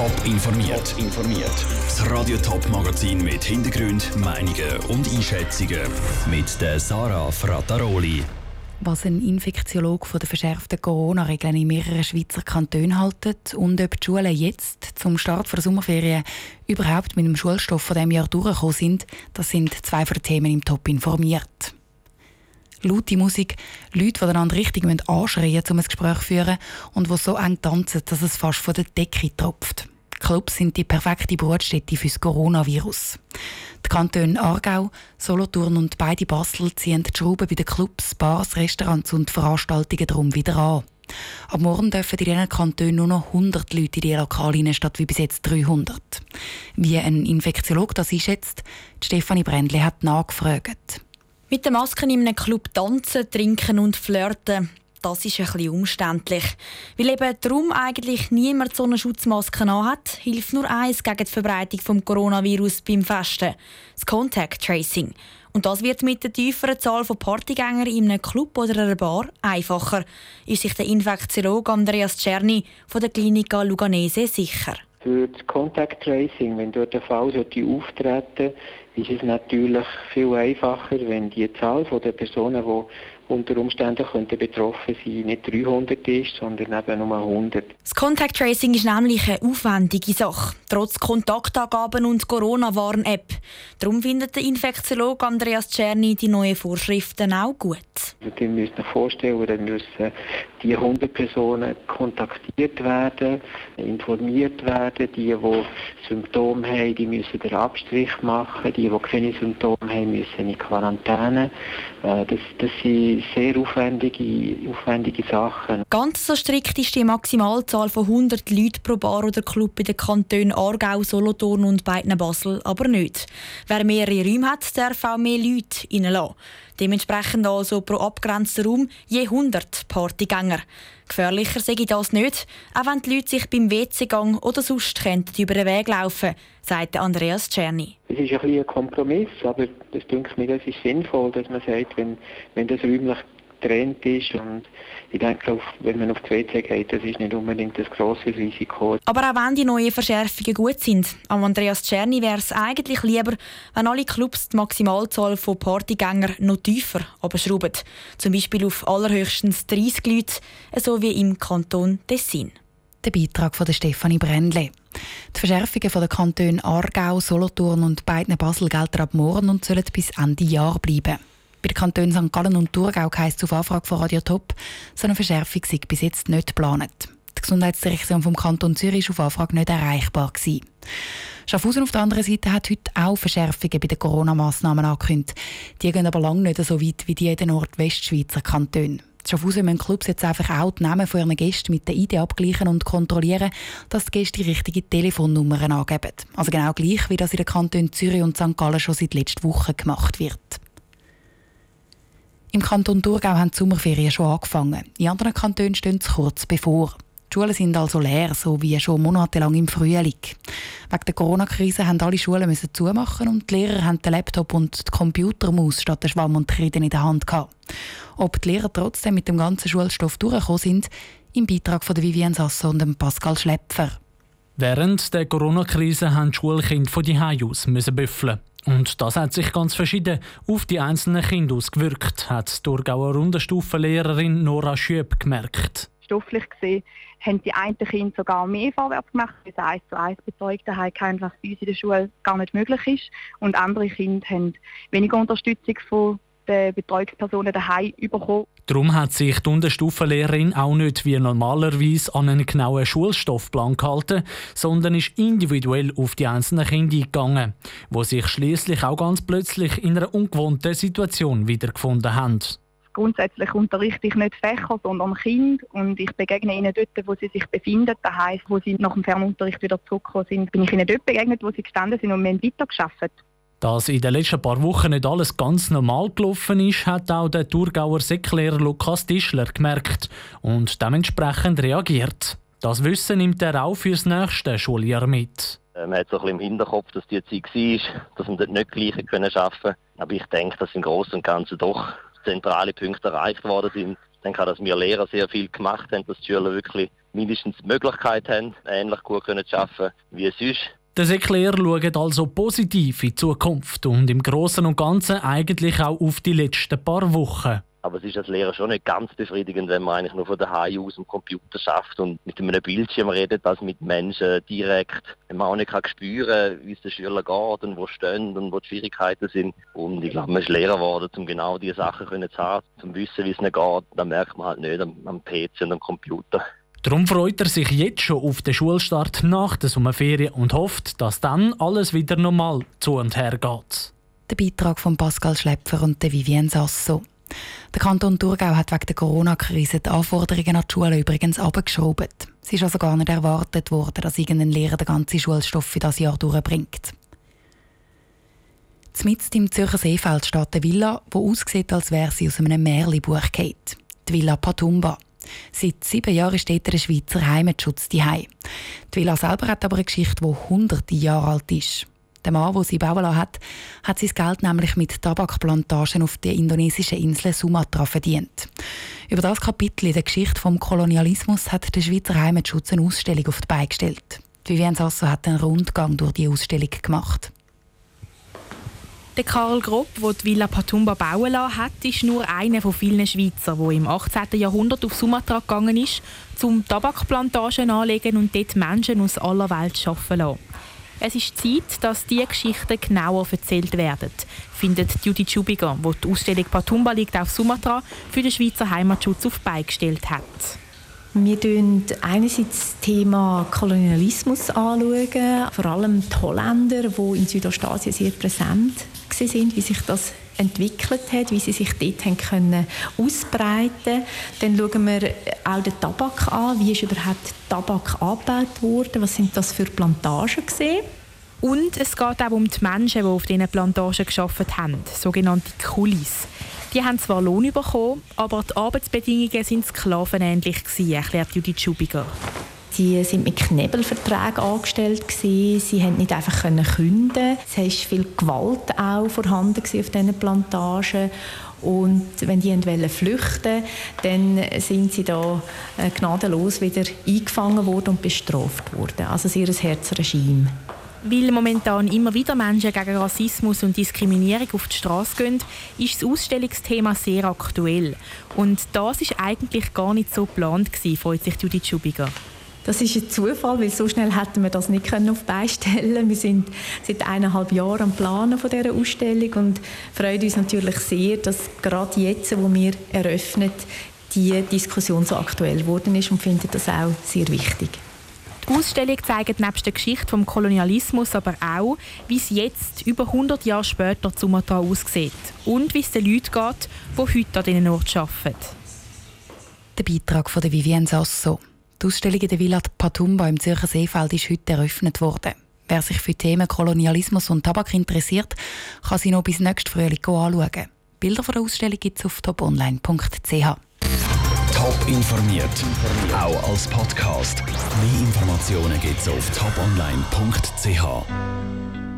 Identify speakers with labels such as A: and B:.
A: Top informiert. informiert. Das Radio Top Magazin mit Hintergrund, Meinungen und Einschätzungen mit der Sarah Frataroli.
B: Was ein Infektiologe von den verschärften Corona-Regeln in mehreren Schweizer Kantonen haltet und ob die Schulen jetzt zum Start der Sommerferien überhaupt mit dem Schulstoff von dem Jahr durchgekommen sind, das sind zwei von den Themen im Top informiert laute Musik, Leute, die einander richtig anschreien um ein Gespräch zu führen und die so eng tanzen, dass es fast von der Decke tropft. Clubs sind die perfekte Brutstätte für das Coronavirus. Die Kantone Aargau, Solothurn und beide Basel ziehen die Schrauben bei den Clubs, Bars, Restaurants und Veranstaltungen darum wieder an. Ab morgen dürfen in diesen Kantonen nur noch 100 Leute in die Lokale statt wie bis jetzt 300. Wie ein Infektiologe das einschätzt, Stefanie Brändle hat nachgefragt.
C: Mit den Masken in einem Club tanzen, trinken und flirten, das ist ein bisschen umständlich. Weil eben darum eigentlich niemand so eine Schutzmaske hat, hilft nur eins gegen die Verbreitung des Coronavirus beim Festen: das Contact Tracing. Und das wird mit der tieferen Zahl von Partygängern in einem Club oder einer Bar einfacher, ist sich der Infektiologe Andreas Czerny von der Klinika Luganese sicher.
D: Für das Contact Tracing, wenn dort der Fall auftreten sollte, ist es natürlich viel einfacher, wenn die Zahl der Personen, die unter Umständen könnten betroffen sein, nicht 300 ist, sondern eben nur 100.
C: Das Contact Tracing ist nämlich eine aufwendige Sache, trotz Kontaktangaben und Corona-Warn-App. Darum findet der Infektiologe Andreas Czerny die neuen Vorschriften auch gut.
D: Also, ihr müsst euch vorstellen, dann müssen die 100 Personen kontaktiert werden, informiert werden. Die, die Symptome haben, die müssen den Abstrich machen. Die, die keine Symptome haben, müssen in Quarantäne. Äh, das, das sind sehr aufwendige, aufwendige Sachen.
C: Ganz so strikt ist die Maximalzahl von 100 Leuten pro Bar oder Club in den Kantonen Aargau, Solothurn und beiden Basel aber nicht. Wer mehrere Räume hat, darf auch mehr Leute reinlassen. Dementsprechend also pro abgrenzten Raum je 100 Partygänger. Gefährlicher sehe ich das nicht, auch wenn die Leute sich beim WC-Gang oder sonst über den Weg laufen sagt Andreas Czerny.
D: Es ist ein, ein Kompromiss, aber das denke mir, das ist sinnvoll, dass man sagt, wenn, wenn das räumlich getrennt ist und ich denke, wenn man auf die WC geht, das ist nicht unbedingt das grosse Risiko.
C: Aber auch wenn die neuen Verschärfungen gut sind, am Andreas Czerny wäre es eigentlich lieber, wenn alle Clubs die Maximalzahl von Partygängern noch tiefer abschrauben. Zum Beispiel auf allerhöchstens 30 Leute, so wie im Kanton Tessin.
B: Der Beitrag von Stefanie Brändle. Die Verschärfungen der Kantone Aargau, Solothurn und beiden Basel gelten ab morgen und sollen bis Ende Jahr bleiben. Bei den Kantonen St. Gallen und Thurgau heisst es auf Anfrage von Radio Top, so eine Verschärfung sei bis jetzt nicht geplant. Die Gesundheitsdirektion vom Kanton Zürich war auf Anfrage nicht erreichbar. Gewesen. Schaffhausen auf der anderen Seite hat heute auch Verschärfungen bei den Corona-Massnahmen angekündigt. Die gehen aber lange nicht so weit wie die in den Nordwestschweizer Kantonen. Schaffhausen müssen Clubs jetzt einfach auch die Namen von ihren Gästen mit der ID abgleichen und kontrollieren, dass die Gäste die richtigen Telefonnummern angeben. Also genau gleich, wie das in den Kantonen Zürich und St. Gallen schon seit letzter Woche gemacht wird. Im Kanton Thurgau haben die Sommerferien schon angefangen. In anderen Kantonen stehen sie kurz bevor. Die Schulen sind also leer, so wie schon monatelang im Frühling. Wegen der Corona-Krise haben alle Schulen zumachen und die Lehrer haben den Laptop und die Computermaus statt der Schwamm und Reden in der Hand gehabt. Ob die Lehrer trotzdem mit dem ganzen Schulstoff durchgekommen sind, im Beitrag von Vivian Sasso und Pascal Schlepfer.
E: Während der Corona-Krise haben die Schulkinder von die aus büffeln. Und das hat sich ganz verschieden auf die einzelnen Kinder ausgewirkt, hat die Thurgauer Rundenstufenlehrerin Nora Schüb gemerkt.
F: Stofflich gesehen haben die einen Kinder sogar mehr vorwärts gemacht, weil das 1 zu 1 Betreuung daheim einfach bei uns in der Schule gar nicht möglich ist. Und andere Kinder haben weniger Unterstützung von den Betreuungspersonen daheim bekommen.
E: Darum hat sich die Unterstufenlehrerin auch nicht wie normalerweise an einen genauen Schulstoffplan gehalten, sondern ist individuell auf die einzelnen Kinder eingegangen, die sich schließlich auch ganz plötzlich in einer ungewohnten Situation wiedergefunden haben
F: grundsätzlich unterrichte ich nicht Fächer, sondern Kind und ich begegne ihnen dort, wo sie sich befinden. Das heisst, wo sie nach dem Fernunterricht wieder zurückgekommen sind, bin ich ihnen dort begegnet, wo sie gestanden sind und wir haben weitergearbeitet.
E: Dass in den letzten paar Wochen nicht alles ganz normal gelaufen ist, hat auch der Thurgauer Säcklehrer Lukas Tischler gemerkt und dementsprechend reagiert. Das Wissen nimmt er auch fürs nächste Schuljahr mit.
G: Äh, man hat so ein bisschen im Hinterkopf, dass die Zeit war, dass man dort nicht gleich arbeiten können. Aber ich denke, dass im Großen und Ganzen doch zentrale Punkte erreicht worden sind. Ich denke auch, dass wir Lehrer sehr viel gemacht haben, dass die Schüler wirklich mindestens die Möglichkeit haben, ähnlich gut zu arbeiten wie sonst.
E: Der Sekler schaut also positiv in die Zukunft und im Großen und Ganzen eigentlich auch auf die letzten paar Wochen.
G: Aber es ist als Lehrer schon nicht ganz befriedigend, wenn man eigentlich nur von daheim aus am Computer schafft und mit einem Bildschirm redet, als mit Menschen direkt. Wenn man auch nicht kann spüren wie es den Schülern geht und wo stehen und wo die Schwierigkeiten sind. Und ich glaube, man ist Lehrer geworden, um genau diese Sachen zu haben, um zu wissen, wie es ihnen geht. Das merkt man halt nicht am, am PC und am Computer.
E: Darum freut er sich jetzt schon auf den Schulstart nach der Sommerferien und hofft, dass dann alles wieder normal zu und her geht.
B: Der Beitrag von Pascal Schlepfer und Vivienne Sasso. Der Kanton Thurgau hat wegen der Corona-Krise die Anforderungen an die Schule übrigens abgeschraubt. Es ist also gar nicht erwartet worden, dass irgendein Lehrer den ganzen Schulstoff für das Jahr durchbringt. Mitten im Zürcher Seefeld steht eine Villa, die aussieht, als wäre sie aus einem Märchenbuch gefallen. Die Villa Patumba. Seit sieben Jahren steht der Schweizer Heimatschutz daheim. Die Villa selber hat aber eine Geschichte, die hunderte Jahre alt ist. Der Mann, der sie bauen lassen hat, hat sein Geld nämlich mit Tabakplantagen auf der indonesischen Insel Sumatra verdient. Über das Kapitel in der Geschichte vom Kolonialismus hat der Schweizer Heimatschutz eine Ausstellung auf die Beine gestellt. Vivian Sasso hat einen Rundgang durch die Ausstellung gemacht.
H: Der Karl Grob, der die Villa Patumba bauen lassen hat, ist nur einer von vielen Schweizer, der im 18. Jahrhundert auf Sumatra gegangen ist, um Tabakplantagen anlegen und dort Menschen aus aller Welt arbeiten lassen. Es ist Zeit, dass diese Geschichten genauer erzählt werden, findet Judy Schubiger, die die Ausstellung Patumba liegt auf Sumatra für den Schweizer Heimatschutz auf beigestellt hat.
I: Wir schauen einerseits das Thema Kolonialismus anschauen, vor allem die Holländer, die in Südostasien sehr präsent sind, wie sich das entwickelt hat, wie sie sich dort haben können ausbreiten Dann schauen wir auch den Tabak an. Wie ist überhaupt Tabak angebaut worden? Was sind das für Plantagen gesehen?
H: Und es geht auch um die Menschen, die auf diesen Plantagen gearbeitet haben, sogenannte Kulis. Die haben zwar Lohn bekommen, aber die Arbeitsbedingungen sind sklavenähnlich erklärt Judith Schubiger.
I: Sie sind mit Knebelverträgen angestellt gewesen. Sie konnten nicht einfach künden. Es war viel Gewalt auch vorhanden auf diesen Plantagen. Und wenn die wollten flüchten, dann sind sie da äh, gnadenlos wieder eingefangen worden und bestraft worden. Also sehr ein Herzregime.
H: Weil momentan immer wieder Menschen gegen Rassismus und Diskriminierung auf die Straße gehen, ist das Ausstellungsthema sehr aktuell. Und das ist eigentlich gar nicht so geplant freut sich Judith Schubiger.
I: Das ist ein Zufall, weil so schnell hätten wir das nicht können auf beistellen. Wir sind seit eineinhalb Jahren am Planen von dieser Ausstellung und freuen uns natürlich sehr, dass gerade jetzt, wo wir eröffnen, die Diskussion so aktuell geworden ist und finden das auch sehr wichtig.
H: Die Ausstellung zeigt nebst der Geschichte vom Kolonialismus aber auch, wie es jetzt, über 100 Jahre später, Sumatra aussieht und wie es den Leuten geht, die heute an diesen Ort arbeiten.
B: Der Beitrag von Vivienne Sasso. Die Ausstellung in der Villa Patumba im Zürcher Seefeld ist heute eröffnet worden. Wer sich für Themen Kolonialismus und Tabak interessiert, kann sie noch bis nächstes Frühling anschauen. Bilder von der Ausstellung gibt es auf toponline.ch.
A: Top informiert, auch als Podcast. Mehr Informationen gibt es auf toponline.ch.